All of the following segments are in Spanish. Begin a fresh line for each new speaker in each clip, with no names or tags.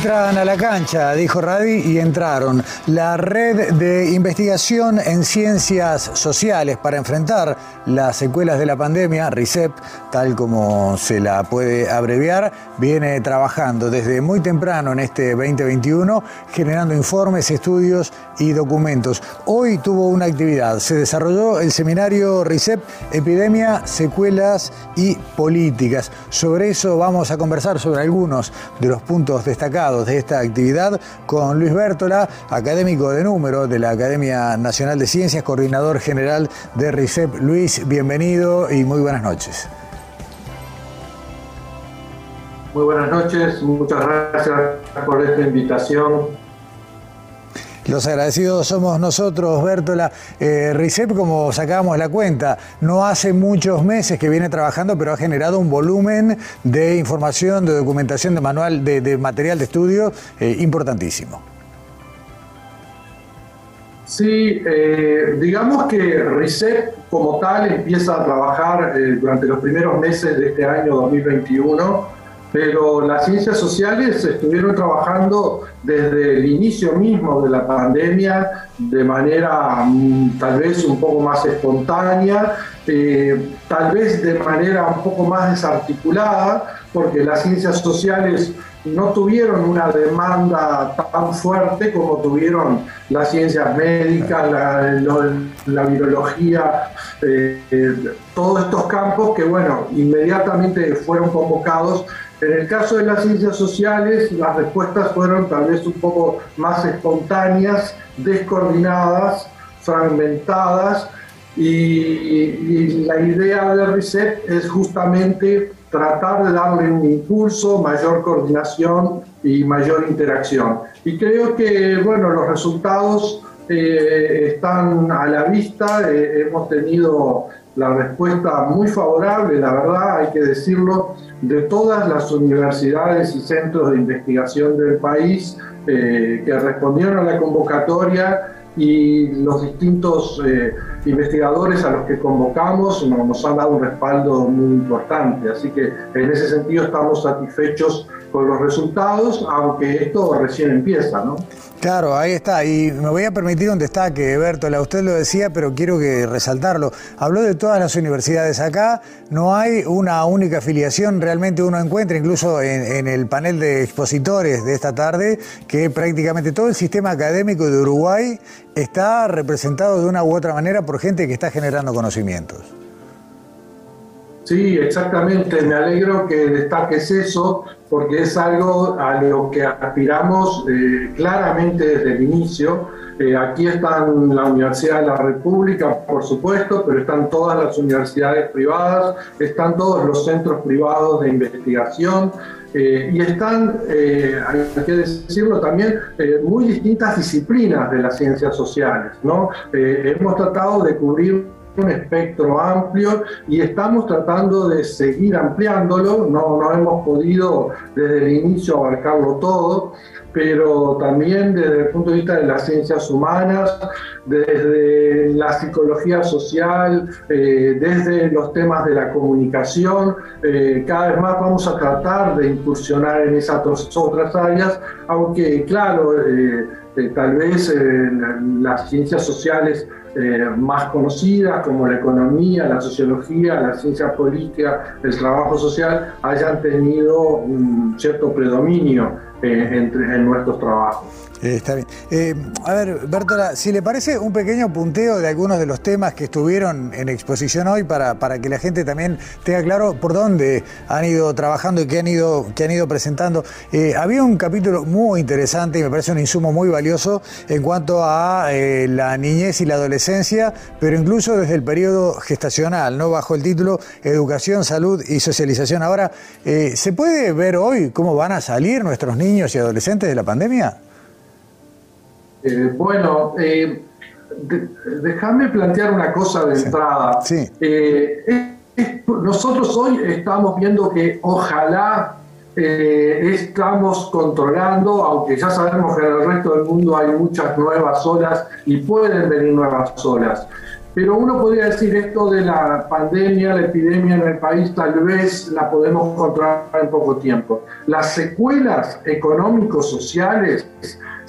Entran a la cancha, dijo Radi, y entraron. La red de investigación en ciencias sociales para enfrentar las secuelas de la pandemia, RICEP, tal como se la puede abreviar, viene trabajando desde muy temprano en este 2021, generando informes, estudios y documentos. Hoy tuvo una actividad, se desarrolló el seminario RICEP, Epidemia, Secuelas y Políticas. Sobre eso vamos a conversar sobre algunos de los puntos destacados de esta actividad con Luis Bértola, académico de número de la Academia Nacional de Ciencias, coordinador general de RICEP. Luis, bienvenido y muy buenas noches.
Muy buenas noches, muchas gracias por esta invitación.
Los agradecidos somos nosotros, Bértola. Eh, RICEP, como sacábamos la cuenta, no hace muchos meses que viene trabajando, pero ha generado un volumen de información, de documentación, de manual, de, material de estudio eh, importantísimo.
Sí, eh, digamos que RICEP como tal empieza a trabajar durante los primeros meses de este año 2021 pero las ciencias sociales estuvieron trabajando desde el inicio mismo de la pandemia de manera mm, tal vez un poco más espontánea, eh, tal vez de manera un poco más desarticulada, porque las ciencias sociales no tuvieron una demanda tan fuerte como tuvieron las ciencias médicas, la, virología, eh, eh, todos estos campos que, bueno, inmediatamente fueron convocados en el caso de las ciencias sociales, las respuestas fueron tal vez un poco más espontáneas, descoordinadas, fragmentadas, y, la idea de RESET es justamente tratar de darle un impulso, mayor coordinación y mayor interacción. Y creo que, bueno, los resultados eh, están a la vista, eh, hemos tenido la respuesta muy favorable, la verdad, hay que decirlo, de todas las universidades y centros de investigación del país eh, que respondieron a la convocatoria y los distintos eh, investigadores a los que convocamos nos han dado un respaldo muy importante. Así que en ese sentido estamos satisfechos con los resultados, aunque esto recién empieza, ¿no?
Claro, ahí está. Y me voy a permitir un destaque, Bertola. Usted lo decía, pero quiero que resaltarlo. Habló de todas las universidades acá. No hay una única afiliación. Realmente uno encuentra, incluso en, el panel de expositores de esta tarde, que prácticamente todo el sistema académico de Uruguay está representado de una u otra manera por gente que está generando conocimientos.
Sí, exactamente. Me alegro que destaques eso porque es algo a lo que aspiramos eh, claramente desde el inicio. Eh, aquí están la Universidad de la República, por supuesto, pero están todas las universidades privadas, están todos los centros privados de investigación eh, y están, hay que decirlo también, muy distintas disciplinas de las ciencias sociales. ¿no? hemos tratado de cubrir un espectro amplio y estamos tratando de seguir ampliándolo, no, no hemos podido desde el inicio abarcarlo todo, pero también desde el punto de vista de las ciencias humanas, desde la psicología social, eh, desde los temas de la comunicación, eh, cada vez más vamos a tratar de incursionar en esas otras áreas, aunque claro, eh, tal vez las ciencias sociales eh, más conocidas como la economía, la sociología, la ciencia política, el trabajo social, hayan tenido un cierto predominio eh, entre, en nuestros trabajos.
Eh, está bien. Eh, a ver, Bertola, si le parece un pequeño punteo de algunos de los temas que estuvieron en exposición hoy para, que la gente también tenga claro por dónde han ido trabajando y qué han ido, qué han ido presentando. Eh, había un capítulo muy interesante y me parece un insumo muy valioso en cuanto a la niñez y la adolescencia, pero incluso desde el periodo gestacional, ¿no? Bajo el título Educación, Salud y Socialización. Ahora, ¿se puede ver hoy cómo van a salir nuestros niños y adolescentes de la pandemia?
Eh, bueno, eh, déjame plantear una cosa de entrada.
Sí.
Eh, nosotros hoy estamos viendo que ojalá eh, estamos controlando, aunque ya sabemos que en el resto del mundo hay muchas nuevas olas y pueden venir nuevas olas. Pero uno podría decir esto de la pandemia, la epidemia en el país, tal vez la podemos controlar en poco tiempo. Las secuelas económicos, sociales,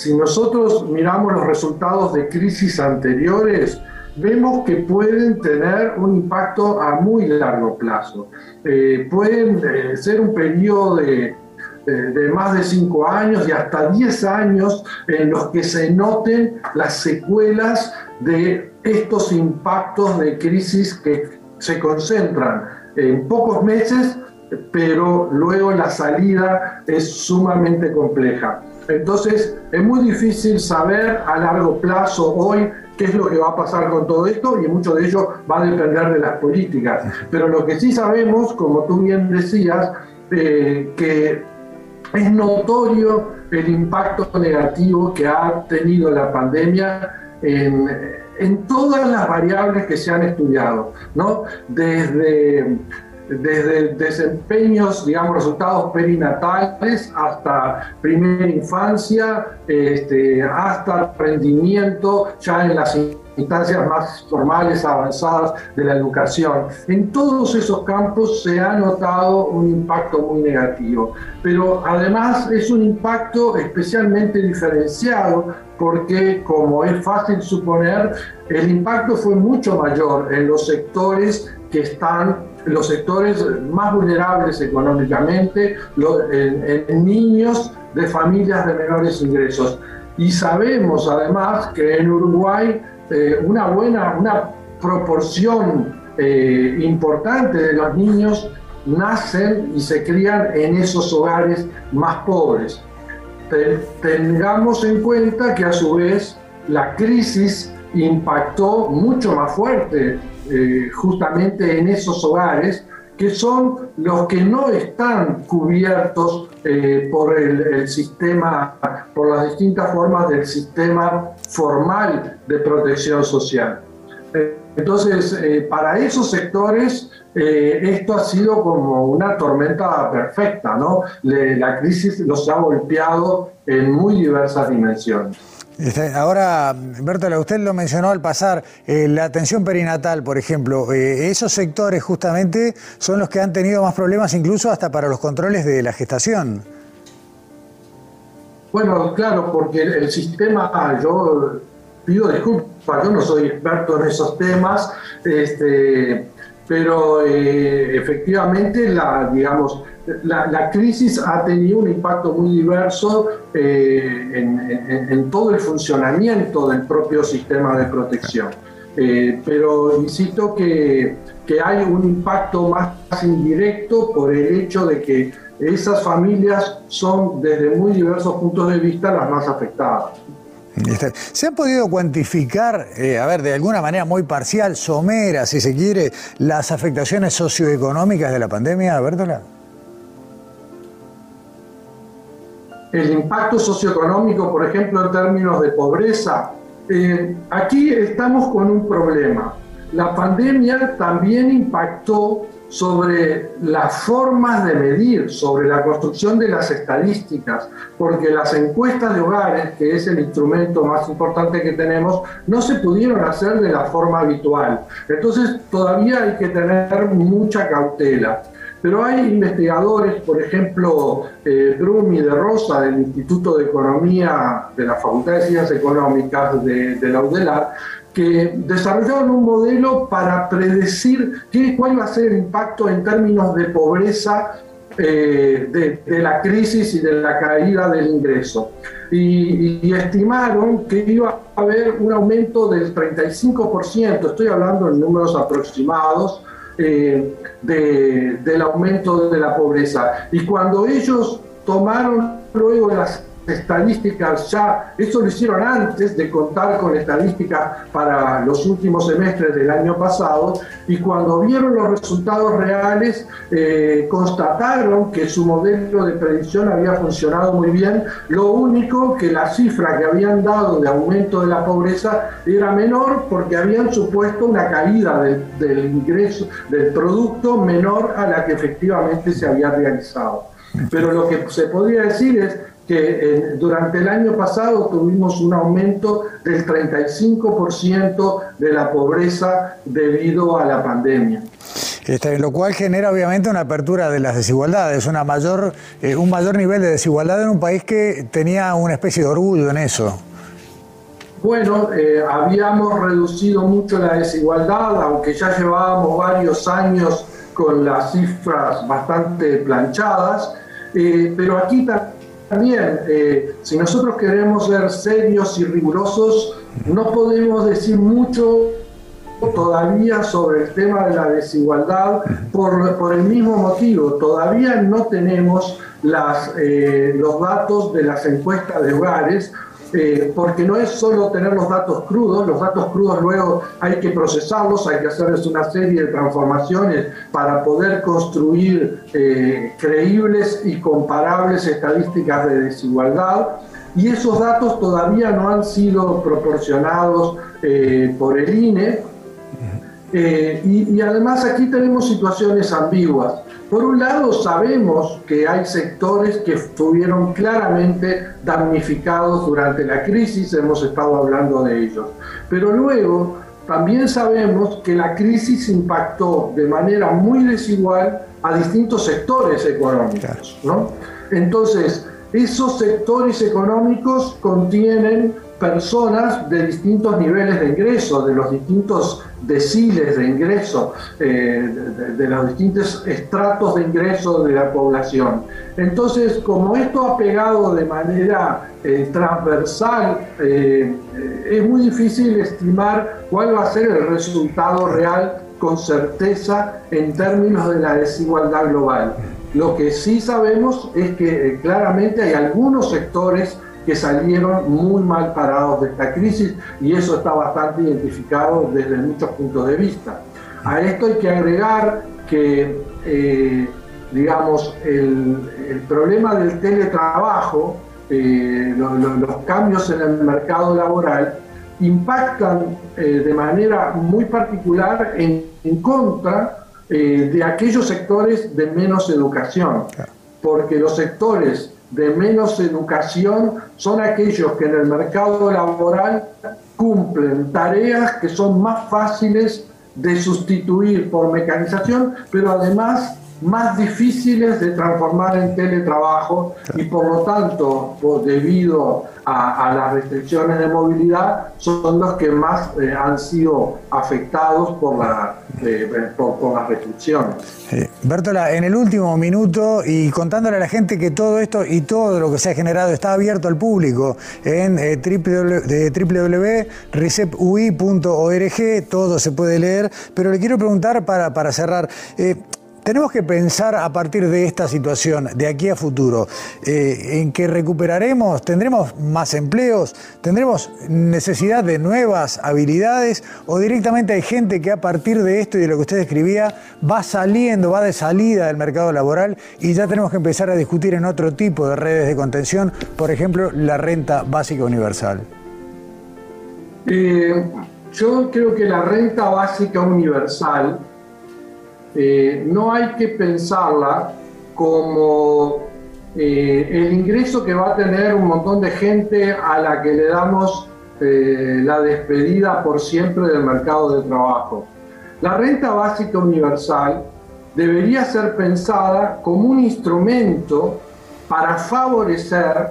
si nosotros miramos los resultados de crisis anteriores, vemos que pueden tener un impacto a muy largo plazo. Eh, pueden eh, ser un periodo de, de, más de 5 años y hasta 10 años en los que se noten las secuelas de estos impactos de crisis que se concentran en pocos meses, pero luego la salida es sumamente compleja. Entonces, es muy difícil saber a largo plazo hoy qué es lo que va a pasar con todo esto y mucho de ello va a depender de las políticas. Pero lo que sí sabemos, como tú bien decías, eh, que es notorio el impacto negativo que ha tenido la pandemia en, en todas las variables que se han estudiado, ¿no? Desde desde desempeños, digamos, resultados perinatales hasta primera infancia, este, hasta rendimiento ya en las instancias más formales, avanzadas de la educación. En todos esos campos se ha notado un impacto muy negativo, pero además es un impacto especialmente diferenciado porque, como es fácil suponer, el impacto fue mucho mayor en los sectores que están los sectores más vulnerables económicamente, en, niños de familias de menores ingresos. Y sabemos además que en Uruguay eh, una buena, una proporción eh, importante de los niños nacen y se crían en esos hogares más pobres. Tengamos en cuenta que a su vez la crisis impactó mucho más fuerte eh, justamente en esos hogares que son los que no están cubiertos eh, por el, sistema, por las distintas formas del sistema formal de protección social. Eh, entonces, para esos sectores, esto ha sido como una tormenta perfecta, ¿no? la crisis los ha golpeado en muy diversas dimensiones.
Este, ahora, Bertola, usted lo mencionó al pasar, eh, la atención perinatal, por ejemplo, eh, esos sectores justamente son los que han tenido más problemas incluso hasta para los controles de la gestación.
Bueno, claro, porque el, sistema, yo pido disculpas, yo no soy experto en esos temas, este, pero eh, efectivamente la, digamos, la, crisis ha tenido un impacto muy diverso eh, en, todo el funcionamiento del propio sistema de protección. Eh, pero insisto que, que, hay un impacto más indirecto por el hecho de que esas familias son desde muy diversos puntos de vista las más afectadas.
Este, ¿Se han podido cuantificar, eh, a ver, de alguna manera muy parcial, somera, si se quiere, las afectaciones socioeconómicas de la pandemia, Bertola?
el impacto socioeconómico, por ejemplo, en términos de pobreza, eh, aquí estamos con un problema. La pandemia también impactó sobre las formas de medir, sobre la construcción de las estadísticas, porque las encuestas de hogares, que es el instrumento más importante que tenemos, no se pudieron hacer de la forma habitual. Entonces todavía hay que tener mucha cautela. Pero hay investigadores, por ejemplo, eh, Brumi de Rosa del Instituto de Economía de la Facultad de Ciencias Económicas de, la UDELAR, que desarrollaron un modelo para predecir qué, cuál va a ser el impacto en términos de pobreza eh, de, la crisis y de la caída del ingreso. Y, estimaron que iba a haber un aumento del 35%, estoy hablando en números aproximados, eh, del aumento de la pobreza. Y cuando ellos tomaron luego las estadísticas ya, eso lo hicieron antes de contar con estadísticas para los últimos semestres del año pasado, y cuando vieron los resultados reales, eh, constataron que su modelo de predicción había funcionado muy bien, lo único que la cifra que habían dado de aumento de la pobreza era menor porque habían supuesto una caída del ingreso, del producto menor a la que efectivamente se había realizado. Pero lo que se podría decir es que eh, durante el año pasado tuvimos un aumento del 35% de la pobreza debido a la pandemia.
Este, lo cual genera obviamente una apertura de las desigualdades, una mayor, eh, un mayor nivel de desigualdad en un país que tenía una especie de orgullo en eso.
Bueno, eh, habíamos reducido mucho la desigualdad, aunque ya llevábamos varios años con las cifras bastante planchadas, pero aquí también también, eh, si nosotros queremos ser serios y rigurosos, no podemos decir mucho todavía sobre el tema de la desigualdad por, por el mismo motivo. Todavía no tenemos las, eh, los datos de las encuestas de hogares eh, porque no es solo tener los datos crudos, los datos crudos luego hay que procesarlos, hay que hacerles una serie de transformaciones para poder construir eh, creíbles y comparables estadísticas de desigualdad. Y esos datos todavía no han sido proporcionados eh, por el INE. Y, y además aquí tenemos situaciones ambiguas. Por un lado, sabemos que hay sectores que estuvieron claramente damnificados durante la crisis, hemos estado hablando de ellos. Pero luego, también sabemos que la crisis impactó de manera muy desigual a distintos sectores económicos. ¿no? Entonces, esos sectores económicos contienen personas de distintos niveles de ingreso, de los distintos deciles de ingreso, eh, de, los distintos estratos de ingreso de la población. Entonces, como esto ha pegado de manera eh, transversal, eh, es muy difícil estimar cuál va a ser el resultado real con certeza en términos de la desigualdad global. Lo que sí sabemos es que claramente hay algunos sectores que salieron muy mal parados de esta crisis y eso está bastante identificado desde muchos puntos de vista. A esto hay que agregar que, eh, digamos, el, problema del teletrabajo, eh, los cambios en el mercado laboral, impactan eh, de manera muy particular en, en contra de aquellos sectores de menos educación, porque los sectores de menos educación son aquellos que en el mercado laboral cumplen tareas que son más fáciles de sustituir por mecanización, pero además más difíciles de transformar en teletrabajo y por lo tanto, debido a, las restricciones de movilidad, son los que más eh, han sido afectados por, la, eh, por, las restricciones.
Bertola, en el último minuto y contándole a la gente que todo esto y todo lo que se ha generado está abierto al público en eh, www.recepui.org, todo se puede leer, pero le quiero preguntar para, para cerrar. Tenemos que pensar a partir de esta situación, de aquí a futuro, eh, en que recuperaremos, tendremos más empleos, tendremos necesidad de nuevas habilidades o directamente hay gente que a partir de esto y de lo que usted escribía va saliendo, va de salida del mercado laboral y ya tenemos que empezar a discutir en otro tipo de redes de contención, por ejemplo, la renta básica universal.
Eh, yo creo que la renta básica universal eh, no hay que pensarla como eh, el ingreso que va a tener un montón de gente a la que le damos eh, la despedida por siempre del mercado de trabajo. La renta básica universal debería ser pensada como un instrumento para favorecer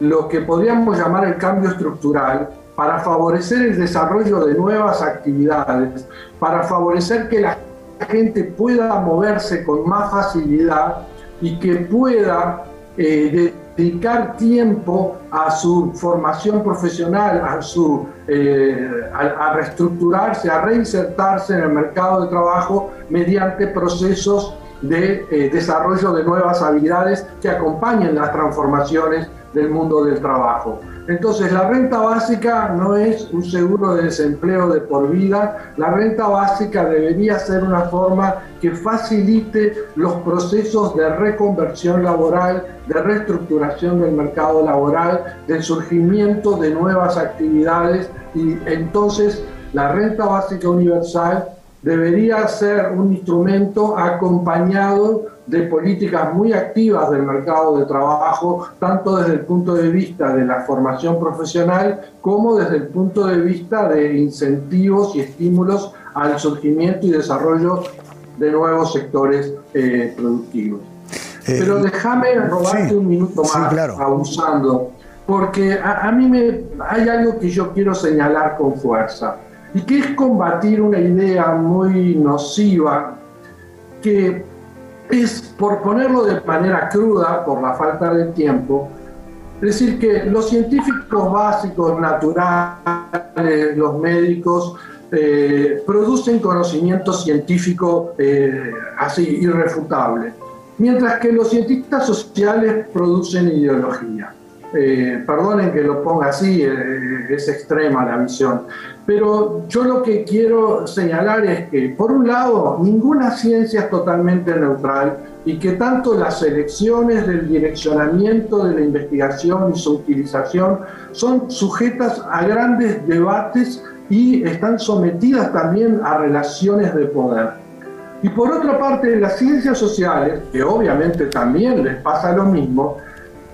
lo que podríamos llamar el cambio estructural, para favorecer el desarrollo de nuevas actividades, para favorecer que la gente pueda moverse con más facilidad y que pueda eh, dedicar tiempo a su formación profesional, a, su, eh, a, reestructurarse, a reinsertarse en el mercado de trabajo mediante procesos de eh, desarrollo de nuevas habilidades que acompañen las transformaciones del mundo del trabajo. Entonces, la renta básica no es un seguro de desempleo de por vida, la renta básica debería ser una forma que facilite los procesos de reconversión laboral, de reestructuración del mercado laboral, del surgimiento de nuevas actividades y entonces la renta básica universal debería ser un instrumento acompañado de políticas muy activas del mercado de trabajo, tanto desde el punto de vista de la formación profesional como desde el punto de vista de incentivos y estímulos al surgimiento y desarrollo de nuevos sectores eh, productivos. Eh, Pero déjame robarte un minuto más, abusando, porque a, a mí me, hay algo que yo quiero señalar con fuerza y que es combatir una idea muy nociva que es, por ponerlo de manera cruda, por la falta de tiempo, decir que los científicos básicos, naturales, los médicos, eh, producen conocimiento científico eh, así irrefutable, mientras que los cientistas sociales producen ideología. Eh, perdonen que lo ponga así, es extrema la visión, pero yo lo que quiero señalar es que, por un lado, ninguna ciencia es totalmente neutral y que tanto las elecciones del direccionamiento de la investigación y su utilización son sujetas a grandes debates y están sometidas también a relaciones de poder. Y por otra parte, las ciencias sociales, que obviamente también les pasa lo mismo,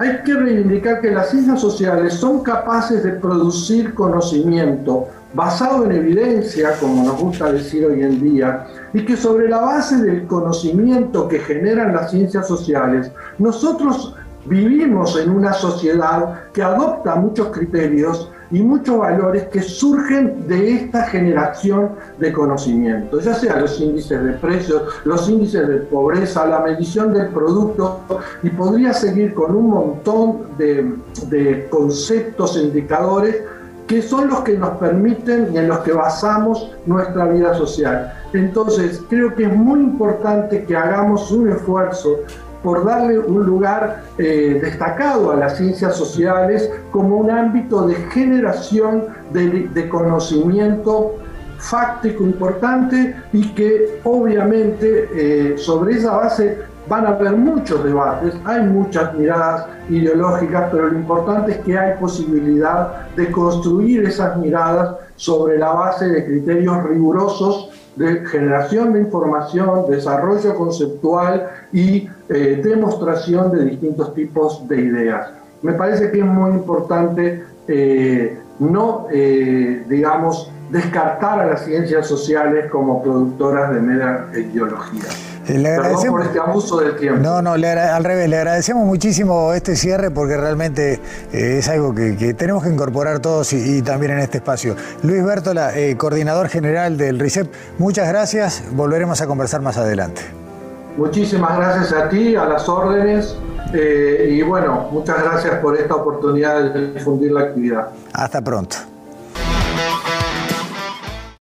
hay que reivindicar que las ciencias sociales son capaces de producir conocimiento basado en evidencia, como nos gusta decir hoy en día, y que sobre la base del conocimiento que generan las ciencias sociales, nosotros vivimos en una sociedad que adopta muchos criterios y muchos valores que surgen de esta generación de conocimiento, ya sea los índices de precios, los índices de pobreza, la medición del producto, y podría seguir con un montón de, de conceptos e indicadores que son los que nos permiten y en los que basamos nuestra vida social. Entonces, creo que es muy importante que hagamos un esfuerzo por darle un lugar eh, destacado a las ciencias sociales como un ámbito de generación de, conocimiento fáctico importante y que obviamente eh, sobre esa base van a haber muchos debates, hay muchas miradas ideológicas, pero lo importante es que hay posibilidad de construir esas miradas sobre la base de criterios rigurosos de generación de información, desarrollo conceptual y eh, demostración de distintos tipos de ideas. Me parece que es muy importante eh, no, eh, digamos, descartar a las ciencias sociales como productoras de mera ideología.
Eh, le agradecemos, por este abuso del tiempo. No, no, al revés, le agradecemos muchísimo este cierre porque realmente eh, es algo que, tenemos que incorporar todos y, también en este espacio. Luis Bertola, eh, coordinador general del RICEP, muchas gracias, volveremos a conversar más adelante.
Muchísimas gracias a ti, a las órdenes y bueno, muchas gracias por esta oportunidad de difundir la actividad.
Hasta pronto.